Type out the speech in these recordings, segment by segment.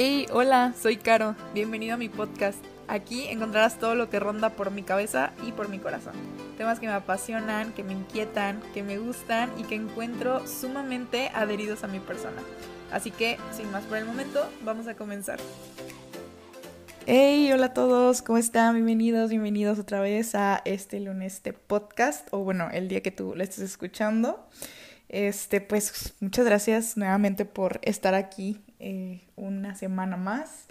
Hey, hola, soy Caro. Bienvenido a mi podcast. Aquí encontrarás todo lo que ronda por mi cabeza y por mi corazón. Temas que me apasionan, que me inquietan, que me gustan y que encuentro sumamente adheridos a mi persona. Así que, sin más por el momento, vamos a comenzar. Hey, hola a todos, ¿cómo están? Bienvenidos, bienvenidos otra vez a este lunes de podcast, o bueno, el día que tú lo estés escuchando. Este, pues muchas gracias nuevamente por estar aquí eh, una semana más,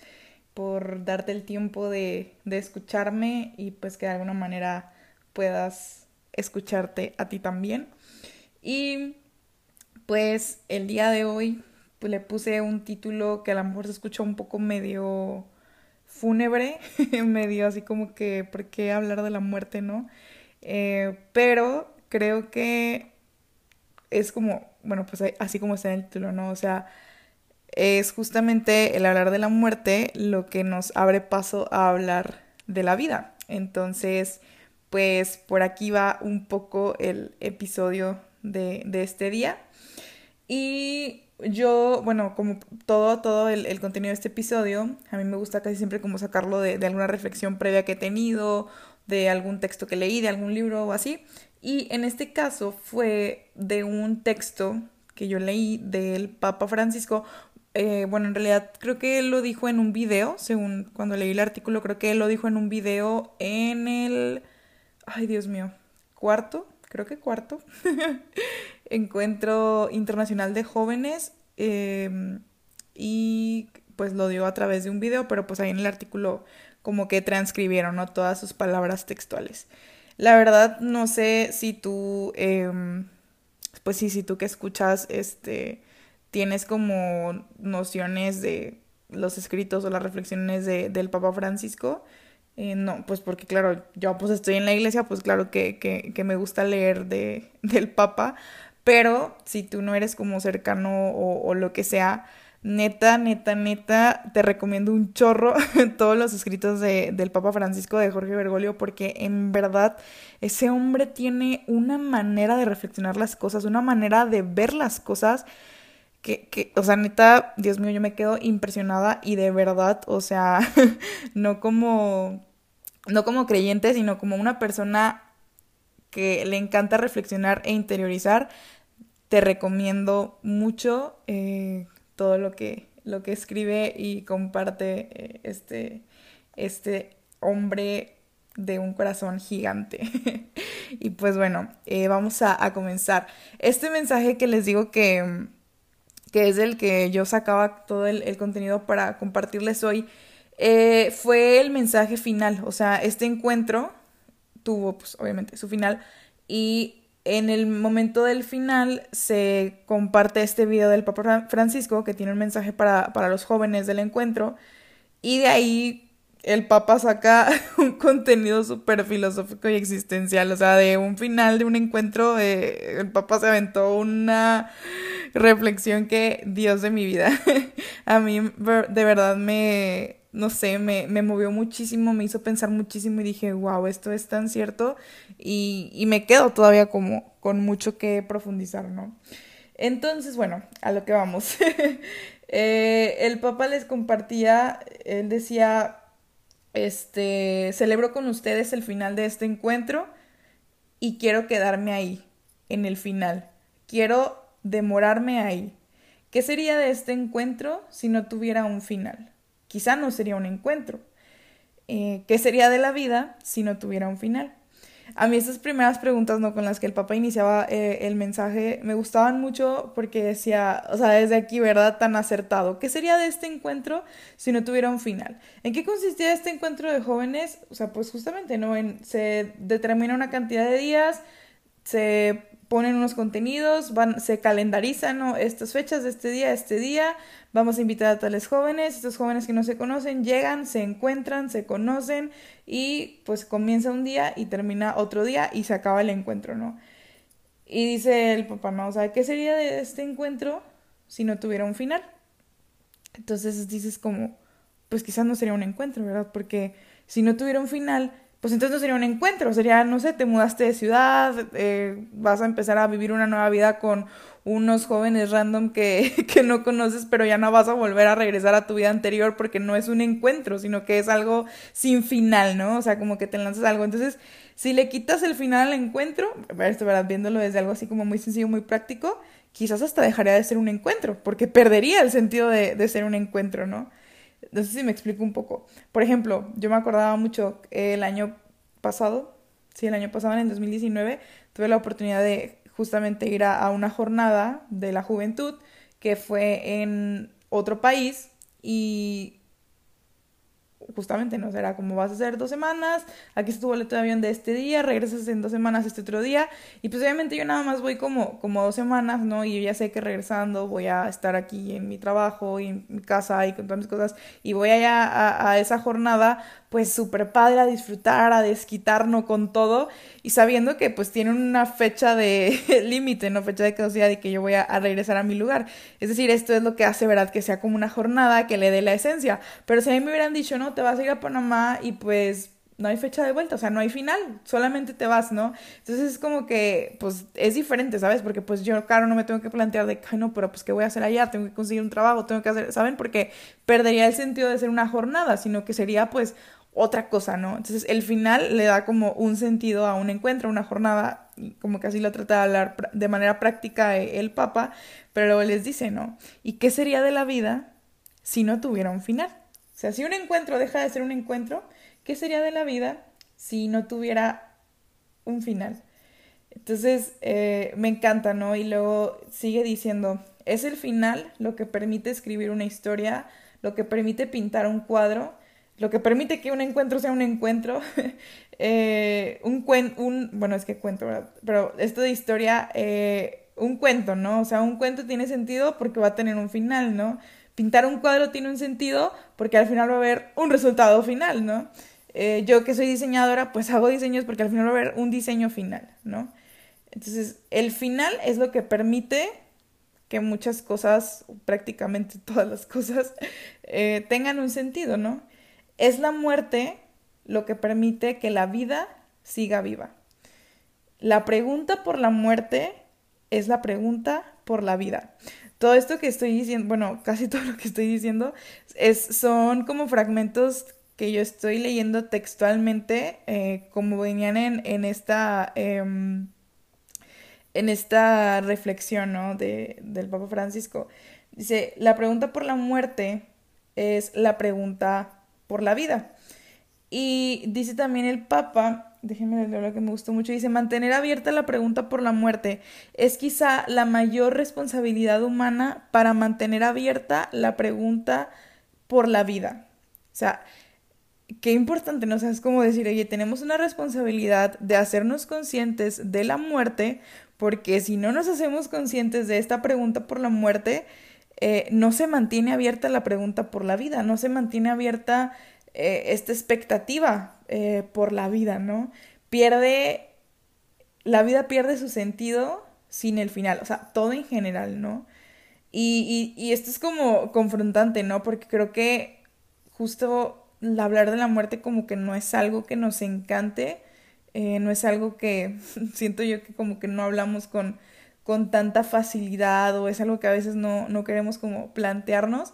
por darte el tiempo de, escucharme y pues que de alguna manera puedas escucharte a ti también. Y pues el día de hoy pues le puse un título que a lo mejor se escucha un poco medio fúnebre, medio así como que, ¿por qué hablar de la muerte, no? Eh, pero creo que es como, bueno, pues así como está en el título, ¿no? O sea, es justamente el hablar de la muerte lo que nos abre paso a hablar de la vida. Entonces, pues por aquí va un poco el episodio de, de este día. Y yo, bueno, como todo, todo el, contenido de este episodio, a mí me gusta casi siempre como sacarlo de, de, alguna reflexión previa que he tenido, de algún texto que leí, de algún libro o así. Y en este caso fue de un texto que yo leí del Papa Francisco. Eh, bueno, en realidad creo que él lo dijo en un video, según cuando leí el artículo, creo que él lo dijo en un video en el... Ay, Dios mío, cuarto, creo que cuarto. Encuentro Internacional de Jóvenes. Eh, y pues lo dio a través de un video, pero pues ahí en el artículo como que transcribieron ¿no? todas sus palabras textuales. La verdad, no sé si tú, eh, pues sí, si tú que escuchas, este, tienes como nociones de los escritos o las reflexiones de, del Papa Francisco. Eh, no, pues porque claro, yo pues estoy en la iglesia, pues claro que, que, me gusta leer de, del Papa, pero si tú no eres como cercano o, o lo que sea, Neta, neta, neta, te recomiendo un chorro todos los escritos de, del Papa Francisco de Jorge Bergoglio porque en verdad ese hombre tiene una manera de reflexionar las cosas, una manera de ver las cosas que, que, o sea, neta, Dios mío, yo me quedo impresionada y de verdad, o sea, no como, no como creyente, sino como una persona que le encanta reflexionar e interiorizar, te recomiendo mucho. Eh, todo lo que, lo que escribe y comparte eh, este, este hombre de un corazón gigante. y pues bueno, eh, vamos a, a, comenzar. Este mensaje que les digo que, que es el que yo sacaba todo el, contenido para compartirles hoy, eh, fue el mensaje final. O sea, este encuentro tuvo pues obviamente su final. Y en el momento del final se comparte este video del Papa Francisco que tiene un mensaje para, para los jóvenes del encuentro. Y de ahí el Papa saca un contenido súper filosófico y existencial, o sea, de un final de un encuentro, eh, el Papa se aventó una reflexión que, Dios de mi vida, a mí de verdad me, no sé, me, me, movió muchísimo, me hizo pensar muchísimo y dije, wow, esto es tan cierto y, y me quedo todavía como con mucho que profundizar, ¿no? Entonces, bueno, a lo que vamos. eh, el Papa les compartía, él decía, este, celebro con ustedes el final de este encuentro y quiero quedarme ahí, en el final. Quiero demorarme ahí. ¿Qué sería de este encuentro si no tuviera un final? quizá no sería un encuentro. Eh, ¿Qué sería de la vida si no tuviera un final? A mí esas primeras preguntas ¿no? con las que el Papa iniciaba eh, el mensaje me gustaban mucho porque decía, o sea, desde aquí, ¿verdad? Tan acertado. ¿Qué sería de este encuentro si no tuviera un final? ¿En qué consistía este encuentro de jóvenes? O sea, pues justamente, ¿no? Se determina una cantidad de días, se ponen unos contenidos, van, se calendarizan ¿no? estas fechas de este día, este día, vamos a invitar a tales jóvenes, estos jóvenes que no se conocen llegan, se encuentran, se conocen y pues comienza un día y termina otro día y se acaba el encuentro, ¿no? Y dice el papá, no, o sea, ¿qué sería de este encuentro si no tuviera un final? Entonces dices como, pues quizás no sería un encuentro, ¿verdad? Porque si no tuviera un final, pues entonces no sería un encuentro, sería, no sé, te mudaste de ciudad, eh, vas a empezar a vivir una nueva vida con unos jóvenes random que, que no conoces, pero ya no vas a volver a regresar a tu vida anterior porque no es un encuentro, sino que es algo sin final, ¿no? O sea, como que te lanzas algo. Entonces, si le quitas el final al encuentro, ¿verdad? Viéndolo desde algo así como muy sencillo, muy práctico, quizás hasta dejaría de ser un encuentro, porque perdería el sentido de, de ser un encuentro, ¿no? No sé si me explico un poco. Por ejemplo, yo me acordaba mucho el año pasado, sí, el año pasado, en el 2019, tuve la oportunidad de justamente ir a, a una jornada de la juventud que fue en otro país y justamente, ¿no? Será como vas a hacer dos semanas, aquí está tu boleto de avión de este día, regresas en dos semanas este otro día, y pues obviamente yo nada más voy como, como dos semanas, ¿no? Y ya sé que regresando voy a estar aquí en mi trabajo y en mi casa y con todas mis cosas, y voy allá a, a esa jornada pues súper padre a disfrutar, a desquitarnos con todo y sabiendo que pues tiene una fecha de límite, no fecha de caducidad y que yo voy a, regresar a mi lugar. Es decir, esto es lo que hace, ¿verdad? Que sea como una jornada que le dé la esencia. Pero si a mí me hubieran dicho, no, te vas a ir a Panamá y pues no hay fecha de vuelta, o sea, no hay final, solamente te vas, ¿no? Entonces es como que, pues, es diferente, ¿sabes? Porque pues yo, claro, no me tengo que plantear de, ay, no, pero pues, ¿qué voy a hacer allá? Tengo que conseguir un trabajo, tengo que hacer, ¿saben? Porque perdería el sentido de ser una jornada, sino que sería, pues, otra cosa, ¿no? Entonces el final le da como un sentido a un encuentro, a una jornada, como que así lo trata de hablar de manera práctica e, el Papa, pero les dice, ¿no? ¿Y qué sería de la vida si no tuviera un final? O sea, si un encuentro deja de ser un encuentro, ¿qué sería de la vida si no tuviera un final? Entonces, eh, me encanta, ¿no? Y luego sigue diciendo, es el final lo que permite escribir una historia, lo que permite pintar un cuadro, lo que permite que un encuentro sea un encuentro. eh, un cuento, un, bueno, es que cuento, ¿verdad? Pero esto de historia, eh, un cuento, ¿no? O sea, un cuento tiene sentido porque va a tener un final, ¿no? Pintar un cuadro tiene un sentido porque al final va a haber un resultado final, ¿no? Eh, yo que soy diseñadora, pues hago diseños porque al final va a haber un diseño final, ¿no? Entonces, el final es lo que permite que muchas cosas, prácticamente todas las cosas, eh, tengan un sentido, ¿no? Es la muerte lo que permite que la vida siga viva. La pregunta por la muerte es la pregunta por la vida. Todo esto que estoy diciendo, bueno, casi todo lo que estoy diciendo, es, son como fragmentos que yo estoy leyendo textualmente, eh, como venían en, en esta, em, en esta reflexión ¿no? de, del Papa Francisco. Dice, la pregunta por la muerte es la pregunta por la vida. Y dice también el Papa, déjenme leer lo que me gustó mucho, dice, mantener abierta la pregunta por la muerte es quizá la mayor responsabilidad humana para mantener abierta la pregunta por la vida. O sea, qué importante, ¿no? Es como decir, oye, tenemos una responsabilidad de hacernos conscientes de la muerte, porque si no nos hacemos conscientes de esta pregunta por la muerte, eh, no se mantiene abierta la pregunta por la vida, no se mantiene abierta eh, esta expectativa eh, por la vida, ¿no? Pierde, la vida pierde su sentido sin el final, o sea, todo en general, ¿no? Y, esto es como confrontante, ¿no? Porque creo que justo hablar de la muerte como que no es algo que nos encante, no es algo que siento yo que como que no hablamos con con tanta facilidad o es algo que a veces no, no queremos como plantearnos.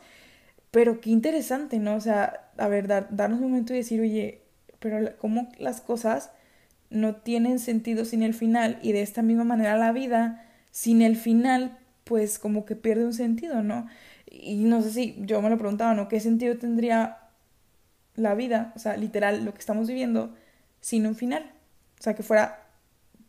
Pero qué interesante, ¿no? O sea, a ver, darnos un momento y decir, oye, pero cómo las cosas no tienen sentido sin el final y de esta misma manera la vida sin el final pues como que pierde un sentido, ¿no? Y no sé si yo me lo preguntaba, ¿no? ¿Qué sentido tendría la vida, o sea, literal, lo que estamos viviendo, sin un final? O sea, que fuera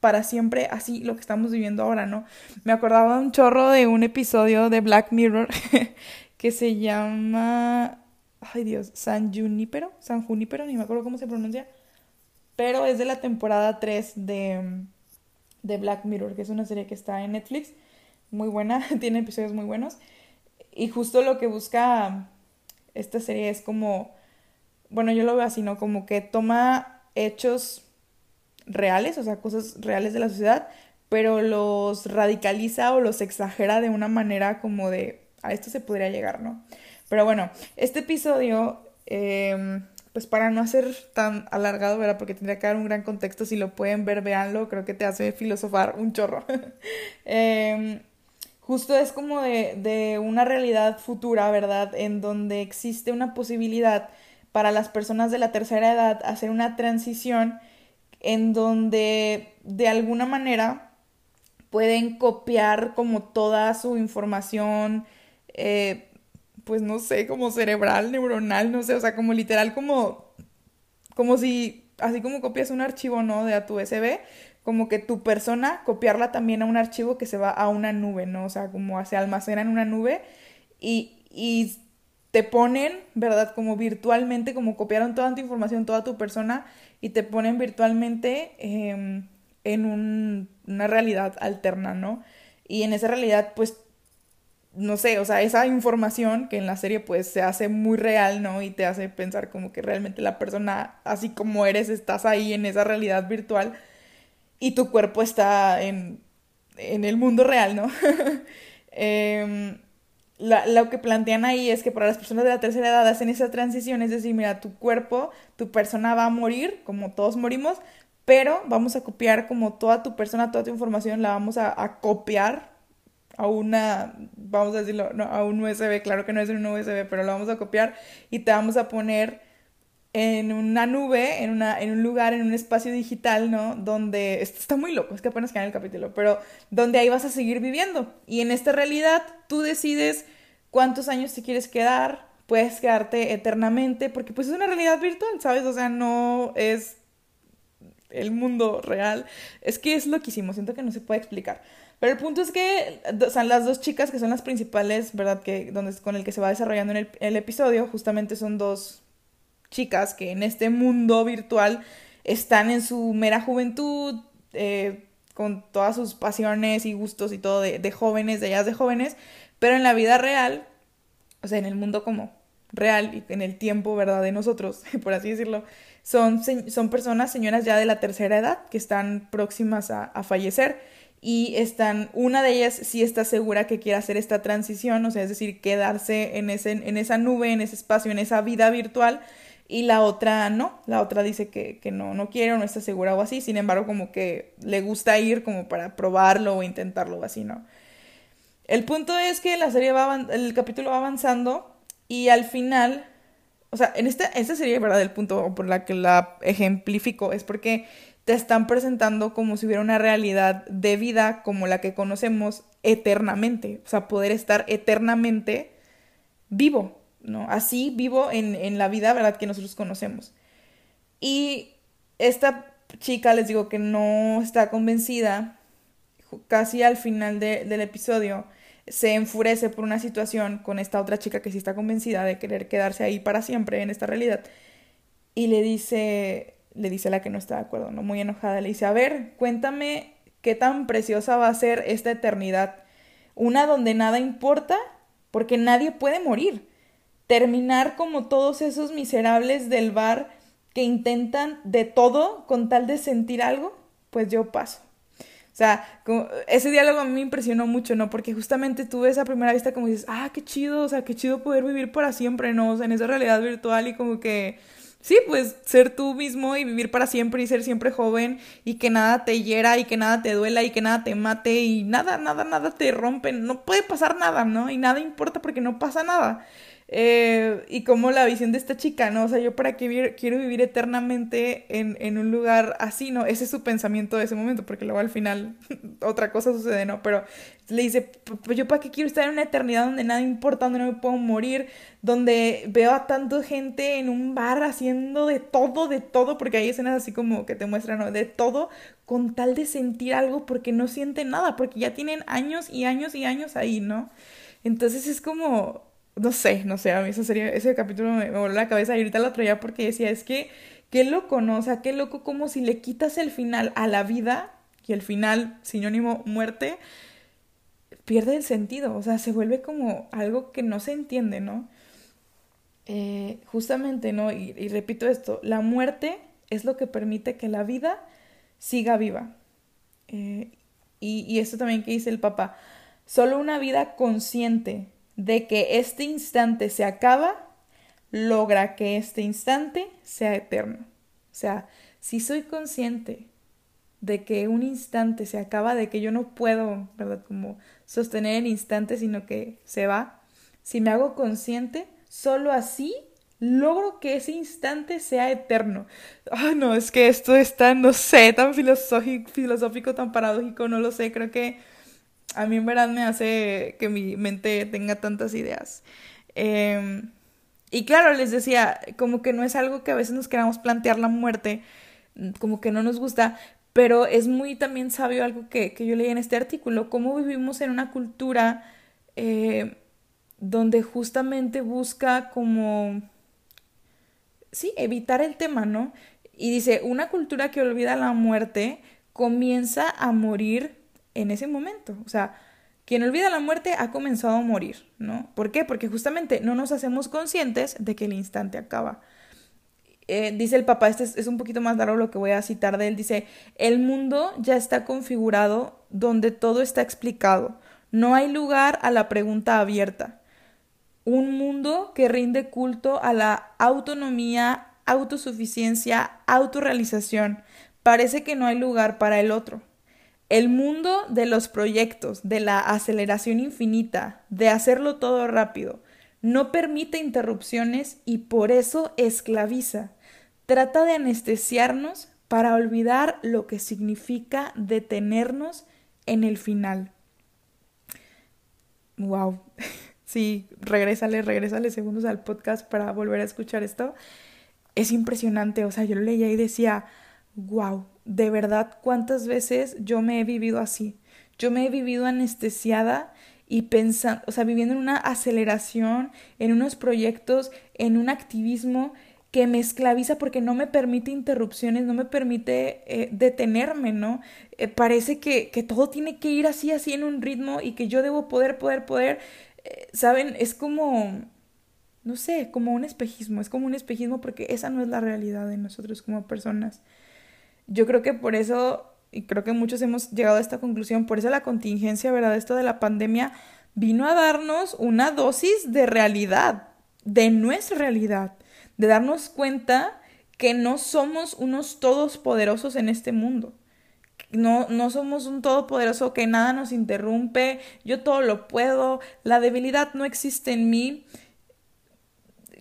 para siempre así lo que estamos viviendo ahora, ¿no? Me acordaba un chorro de un episodio de Black Mirror que se llama, ay Dios, San Junipero, San Junipero, ni me acuerdo cómo se pronuncia, pero es de la temporada 3 de, de Black Mirror, que es una serie que está en Netflix, muy buena, tiene episodios muy buenos, y justo lo que busca esta serie es como, bueno, yo lo veo así, ¿no? Como que toma hechos reales, o sea, cosas reales de la sociedad, pero los radicaliza o los exagera de una manera como de a esto se podría llegar, ¿no? Pero bueno, este episodio, em, pues para no hacer tan alargado, ¿verdad? Porque tendría que dar un gran contexto, si lo pueden ver, véanlo, creo que te hace filosofar un chorro. Em, justo es como de, de una realidad futura, ¿verdad? En donde existe una posibilidad para las personas de la tercera edad hacer una transición en donde de alguna manera pueden copiar como toda su información, eh, pues no sé, como cerebral, neuronal, no sé, o sea, como literal, como, como si, así como copias un archivo, ¿no? De a tu USB, como que tu persona, copiarla también a un archivo que se va a una nube, ¿no? O sea, como se almacena en una nube y, y te ponen, ¿verdad? Como virtualmente, como copiaron toda tu información, toda tu persona, y te ponen virtualmente em, en una realidad alterna, ¿no? Y en esa realidad, pues no sé, o sea, esa información que en la serie pues se hace muy real, ¿no? Y te hace pensar como que realmente la persona, así como eres, estás ahí en esa realidad virtual y tu cuerpo está en, en el mundo real, ¿no? Em, lo que plantean ahí es que para las personas de la tercera edad hacen esa transición, es decir, mira, tu cuerpo, tu persona va a morir, como todos morimos, pero vamos a copiar como toda tu persona, toda tu información, la vamos a, a copiar a una, vamos a decirlo, no, a un USB, claro que no es un USB, pero lo vamos a copiar y te vamos a poner en una nube, en, una, en un lugar, en un espacio digital, ¿no? Donde, esto está muy loco, es que apenas queda el capítulo, pero donde ahí vas a seguir viviendo. Y en esta realidad tú decides cuántos años te quieres quedar, puedes quedarte eternamente, porque pues es una realidad virtual, ¿sabes? O sea, no es el mundo real. Es que es loquísimo, siento que no se puede explicar. Pero el punto es que o sea, las dos chicas que son las principales, ¿verdad? Que, donde, con el que se va desarrollando en el, episodio, justamente son dos chicas que en este mundo virtual están en su mera juventud, eh, con todas sus pasiones y gustos y todo de, jóvenes, de ellas de jóvenes, pero en la vida real, o sea, en el mundo como real y en el tiempo, ¿verdad? De nosotros, por así decirlo, son, son personas, señoras ya de la tercera edad, que están próximas a fallecer y están, una de ellas sí está segura que quiere hacer esta transición, o sea, es decir, quedarse en, ese, en esa nube, en ese espacio, en esa vida virtual, y la otra no, la otra dice que, que no, no quiere o no está segura o así, sin embargo, como que le gusta ir como para probarlo o intentarlo o así, ¿no? El punto es que la serie va, el capítulo va avanzando y al final, o sea, en esta, esta serie, ¿verdad? El punto por la que la ejemplifico es porque te están presentando como si hubiera una realidad de vida como la que conocemos eternamente, o sea, poder estar eternamente vivo, ¿no? Así vivo en, en la vida, ¿verdad? Que nosotros conocemos. Y esta chica, les digo que no está convencida, casi al final del episodio, se enfurece por una situación con esta otra chica que sí está convencida de querer quedarse ahí para siempre en esta realidad. Y le dice, le dice a la que no está de acuerdo, ¿no? Muy enojada, le dice, a ver, cuéntame qué tan preciosa va a ser esta eternidad. Una donde nada importa, porque nadie puede morir. Terminar como todos esos miserables del bar que intentan de todo con tal de sentir algo, pues yo paso. O sea, ese diálogo a mí me impresionó mucho, ¿no? Porque justamente tú ves a primera vista como dices, ah, qué chido, o sea, qué chido poder vivir para siempre, ¿no? En esa realidad virtual y como que Sí, pues ser tú mismo y vivir para siempre y ser siempre joven y que nada te hiera y que nada te duela y que nada te mate y nada, nada, nada te rompe. No puede pasar nada, ¿no? Y nada importa porque no pasa nada. Eh, y como la visión de esta chica, ¿no? O sea, yo para qué quiero vivir eternamente en, en, un lugar así, ¿no? Ese es su pensamiento de ese momento, porque luego al final otra cosa sucede, ¿no? Pero le dice, yo para qué quiero estar en una eternidad donde nada importa, donde no me puedo morir, donde veo a tanta gente en un bar haciendo de todo, de todo, porque hay escenas así como que te muestran, ¿no? De todo, con tal de sentir algo porque no sienten nada, porque ya tienen años y años y años ahí, ¿no? Entonces es como no sé, no sé, a mí esa serie, ese capítulo me, voló la cabeza y ahorita lo traía porque decía, es que, qué loco, ¿no? O sea, qué loco como si le quitas el final a la vida, y el final, sinónimo muerte, pierde el sentido, o sea, se vuelve como algo que no se entiende, ¿no? Eh, justamente, ¿no? Y, repito esto, la muerte es lo que permite que la vida siga viva. Eh, y, y esto también que dice el Papa, solo una vida consciente de que este instante se acaba, logra que este instante sea eterno. O sea, si soy consciente de que un instante se acaba, de que yo no puedo, ¿verdad? Como sostener el instante, sino que se va. Si me hago consciente, solo así logro que ese instante sea eterno. Ah, no, es que esto está, no sé, tan filosófico, filosófico, tan paradójico, no lo sé, creo que a mí en verdad me hace que mi mente tenga tantas ideas. Em, y claro, les decía, como que no es algo que a veces nos queramos plantear la muerte, como que no nos gusta, pero es muy también sabio algo que, yo leí en este artículo, cómo vivimos en una cultura eh, donde justamente busca como, sí, evitar el tema, ¿no? Y dice, una cultura que olvida la muerte comienza a morir en ese momento. O sea, quien olvida la muerte ha comenzado a morir, ¿no? ¿Por qué? Porque justamente no nos hacemos conscientes de que el instante acaba. Eh, dice el papá, este es, un poquito más largo lo que voy a citar de él, dice, el mundo ya está configurado donde todo está explicado, no hay lugar a la pregunta abierta. Un mundo que rinde culto a la autonomía, autosuficiencia, autorrealización. Parece que no hay lugar para el otro. El mundo de los proyectos, de la aceleración infinita, de hacerlo todo rápido, no permite interrupciones y por eso esclaviza. Trata de anestesiarnos para olvidar lo que significa detenernos en el final. Wow. Sí, regrésale, regrésale segundos al podcast para volver a escuchar esto. Es impresionante, o sea, yo lo leía y decía, wow, de verdad, ¿cuántas veces yo me he vivido así? Yo me he vivido anestesiada y pensando, o sea, viviendo en una aceleración, en unos proyectos, en un activismo que me esclaviza porque no me permite interrupciones, no me permite eh, detenerme, ¿no? Eh, parece que, que, todo tiene que ir así, así en un ritmo y que yo debo poder, poder, poder. Eh, ¿Saben? Es como, no sé, como un espejismo, es como un espejismo porque esa no es la realidad de nosotros como personas. Yo creo que por eso, y creo que muchos hemos llegado a esta conclusión, por eso la contingencia, ¿verdad? Esto de la pandemia vino a darnos una dosis de realidad, de nuestra realidad, de darnos cuenta que no somos unos todos poderosos en este mundo. No, no somos un todopoderoso que nada nos interrumpe, yo todo lo puedo, la debilidad no existe en mí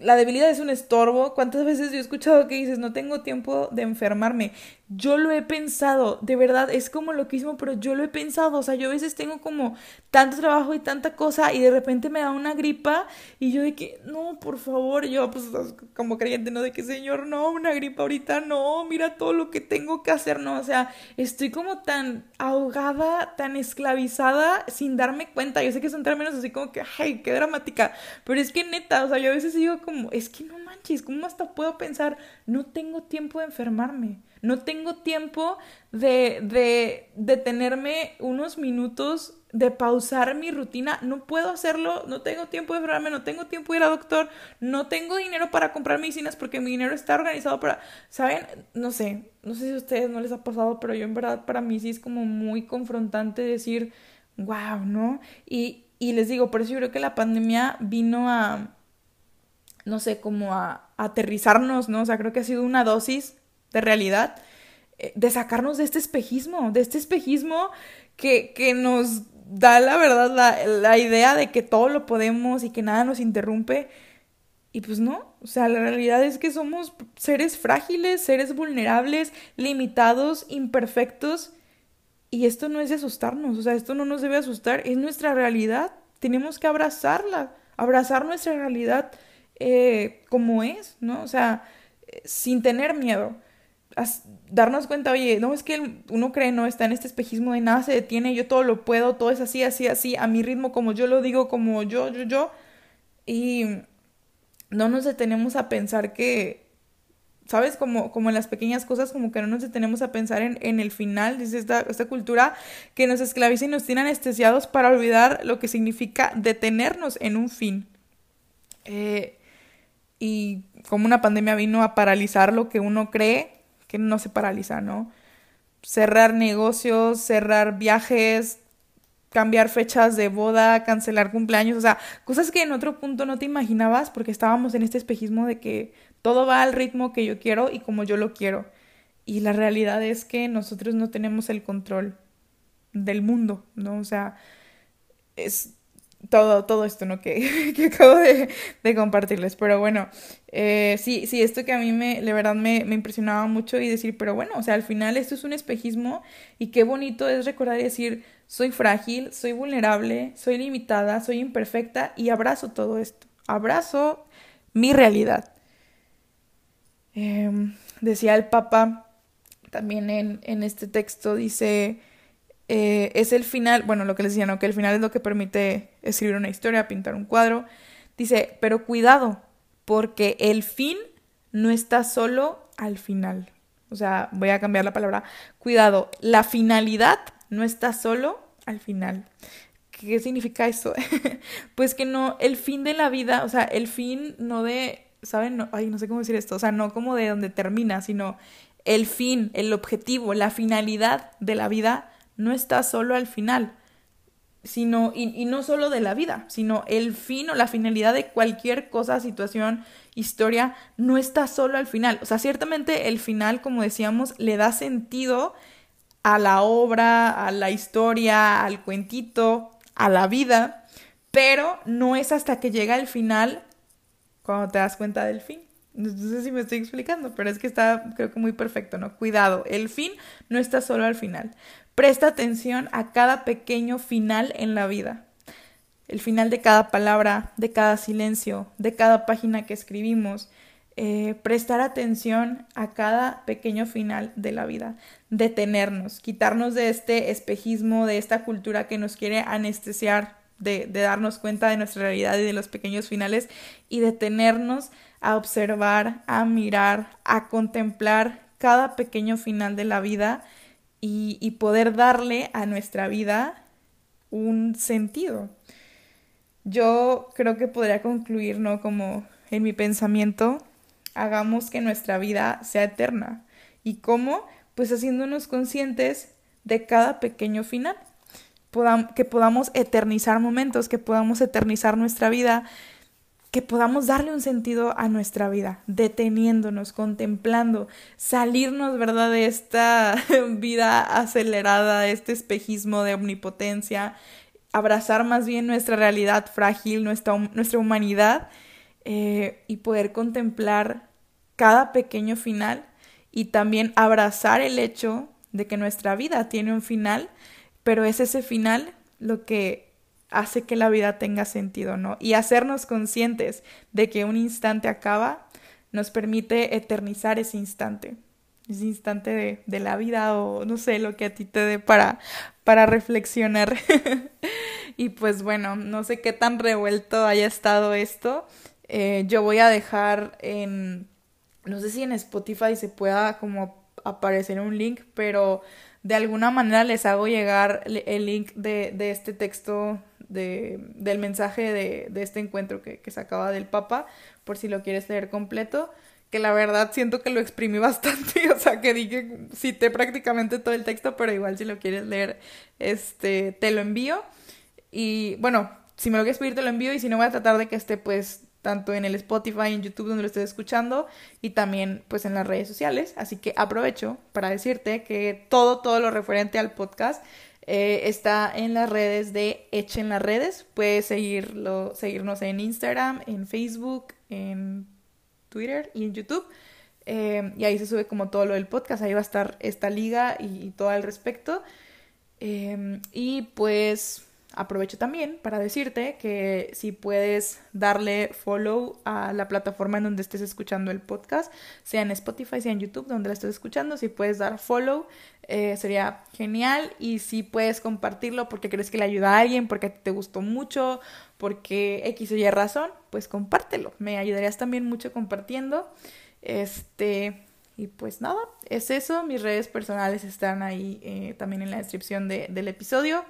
la debilidad es un estorbo. ¿Cuántas veces yo he escuchado que dices, no tengo tiempo de enfermarme? Yo lo he pensado, de verdad, es como loquísimo, pero yo lo he pensado. O sea, yo a veces tengo como tanto trabajo y tanta cosa y de repente me da una gripa y yo de que, no, por favor, yo pues como creyente, ¿no? De que, Señor, no, una gripa ahorita, no, mira todo lo que tengo que hacer, ¿no? O sea, estoy como tan ahogada, tan esclavizada sin darme cuenta. Yo sé que son términos así como que, ay, qué dramática, pero es que neta, o sea, yo a veces digo como, es que no manches, ¿cómo hasta puedo pensar, no tengo tiempo de enfermarme? No tengo tiempo de, de detenerme unos minutos, de pausar mi rutina. No puedo hacerlo, no tengo tiempo de enfermarme, no tengo tiempo de ir al doctor, no tengo dinero para comprar medicinas porque mi dinero está organizado para, ¿saben? No sé, no sé si a ustedes no les ha pasado, pero yo en verdad para mí sí es como muy confrontante decir, wow, ¿no? Y, y les digo, por eso yo creo que la pandemia vino a no sé, como a, aterrizarnos, ¿no? O sea, creo que ha sido una dosis de realidad, eh, de sacarnos de este espejismo, de este espejismo que, que nos da la verdad, la, la, idea de que todo lo podemos y que nada nos interrumpe. Y pues no, o sea, la realidad es que somos seres frágiles, seres vulnerables, limitados, imperfectos. Y esto no es de asustarnos, o sea, esto no nos debe asustar, es nuestra realidad. Tenemos que abrazarla, abrazar nuestra realidad eh, como es, ¿no? O sea, sin tener miedo. darnos cuenta, oye, no es que uno cree, no está en este espejismo de nada se detiene, yo todo lo puedo, todo es así, así, así, a mi ritmo, como yo lo digo, como yo, yo, yo. Y no nos detenemos a pensar que, ¿sabes? Como, como en las pequeñas cosas, como que no nos detenemos a pensar en, en el final, dice esta, esta cultura que nos esclaviza y nos tiene anestesiados para olvidar lo que significa detenernos en un fin. Eh, y como una pandemia vino a paralizar lo que uno cree que no se paraliza, ¿no? Cerrar negocios, cerrar viajes, cambiar fechas de boda, cancelar cumpleaños, o sea, cosas que en otro punto no te imaginabas porque estábamos en este espejismo de que todo va al ritmo que yo quiero y como yo lo quiero. Y la realidad es que nosotros no tenemos el control del mundo, ¿no? O sea, es todo, todo esto, ¿no? Que, que acabo de, compartirles. Pero bueno, eh, sí, sí, esto que a mí me, de verdad me, me, impresionaba mucho y decir, pero bueno, o sea, al final esto es un espejismo y qué bonito es recordar y decir, soy frágil, soy vulnerable, soy limitada, soy imperfecta y abrazo todo esto. Abrazo mi realidad. Em, decía el Papa también en, en este texto, dice eh, es el final, bueno, lo que les decía, ¿no? Que el final es lo que permite escribir una historia, pintar un cuadro. Dice, pero cuidado, porque el fin no está solo al final. O sea, voy a cambiar la palabra. Cuidado, la finalidad no está solo al final. ¿Qué significa eso? pues que no, el fin de la vida, o sea, el fin no de, ¿saben? No, ay, no sé cómo decir esto, o sea, no como de donde termina, sino el fin, el objetivo, la finalidad de la vida no está solo al final, sino, y, no solo de la vida, sino el fin o la finalidad de cualquier cosa, situación, historia, no está solo al final. O sea, ciertamente el final, como decíamos, le da sentido a la obra, a la historia, al cuentito, a la vida, pero no es hasta que llega el final cuando te das cuenta del fin. No sé si me estoy explicando, pero es que está creo que muy perfecto, ¿no? Cuidado, el fin no está solo al final. Presta atención a cada pequeño final en la vida. El final de cada palabra, de cada silencio, de cada página que escribimos. Eh, prestar atención a cada pequeño final de la vida. Detenernos, quitarnos de este espejismo, de esta cultura que nos quiere anestesiar, de, de darnos cuenta de nuestra realidad y de los pequeños finales y detenernos a observar, a mirar, a contemplar cada pequeño final de la vida y, poder darle a nuestra vida un sentido. Yo creo que podría concluir, ¿no? Como en mi pensamiento, hagamos que nuestra vida sea eterna. ¿Y cómo? Pues haciéndonos conscientes de cada pequeño final. que podamos eternizar momentos, que podamos eternizar nuestra vida que podamos darle un sentido a nuestra vida, deteniéndonos, contemplando, salirnos, ¿verdad?, de esta vida acelerada, este espejismo de omnipotencia, abrazar más bien nuestra realidad frágil, nuestra, nuestra humanidad eh, y poder contemplar cada pequeño final y también abrazar el hecho de que nuestra vida tiene un final, pero es ese final lo que hace que la vida tenga sentido, ¿no? Y hacernos conscientes de que un instante acaba nos permite eternizar ese instante, ese instante de, de la vida o no sé, lo que a ti te dé para, para reflexionar. y pues bueno, no sé qué tan revuelto haya estado esto. Eh, yo voy a dejar en, no sé si en Spotify se pueda como aparecer un link, pero de alguna manera les hago llegar el link de, de este texto del mensaje de, este encuentro que, que sacaba del Papa, por si lo quieres leer completo, que la verdad siento que lo exprimí bastante, o sea, que dije, cité prácticamente todo el texto, pero igual si lo quieres leer, este, te lo envío. Y bueno, si me lo quieres pedir, te lo envío y si no, voy a tratar de que esté pues tanto en el Spotify, en YouTube donde lo estés escuchando y también pues en las redes sociales. Así que aprovecho para decirte que todo, todo lo referente al podcast eh, está en las redes de Echen las redes. Puedes seguirlo, seguirnos en Instagram, en Facebook, en Twitter y en YouTube. Eh, y ahí se sube como todo lo del podcast. Ahí va a estar esta liga y, todo al respecto. Eh, y pues Aprovecho también para decirte que si puedes darle follow a la plataforma en donde estés escuchando el podcast, sea en Spotify, sea en YouTube, donde la estés escuchando, si puedes dar follow, eh, sería genial. Y si puedes compartirlo porque crees que le ayuda a alguien, porque te gustó mucho, porque X o Y razón, pues compártelo. Me ayudarías también mucho compartiendo. Este. Y pues nada, es eso. Mis redes personales están ahí eh, también en la descripción de, del episodio.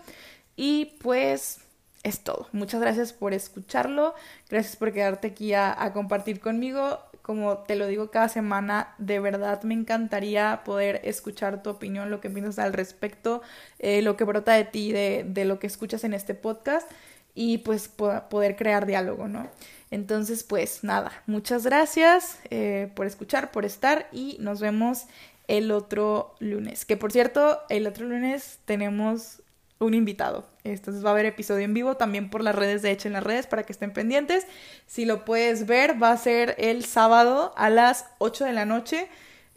Y pues es todo. Muchas gracias por escucharlo. Gracias por quedarte aquí a, compartir conmigo. como te lo digo cada semana, de verdad me encantaría poder escuchar tu opinión, lo que piensas al respecto, eh, lo que brota de ti, de, de lo que escuchas en este podcast y pues poder crear diálogo, ¿no? Entonces, pues nada, muchas gracias eh, por escuchar, por estar y nos vemos el otro lunes. Que por cierto, el otro lunes tenemos un invitado. Entonces va a haber episodio en vivo también por las redes de Hecho en las redes para que estén pendientes. Si lo puedes ver, va a ser el sábado a las 8 de la noche.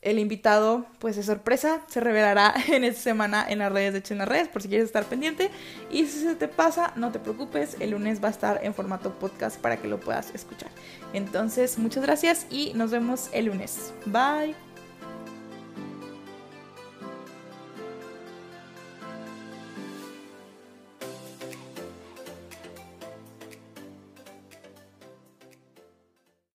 El invitado, pues de sorpresa, se revelará en esta semana en las redes de Hecho en las redes por si quieres estar pendiente. Y si se te pasa, no te preocupes, el lunes va a estar en formato podcast para que lo puedas escuchar. Entonces, muchas gracias y nos vemos el lunes. Bye.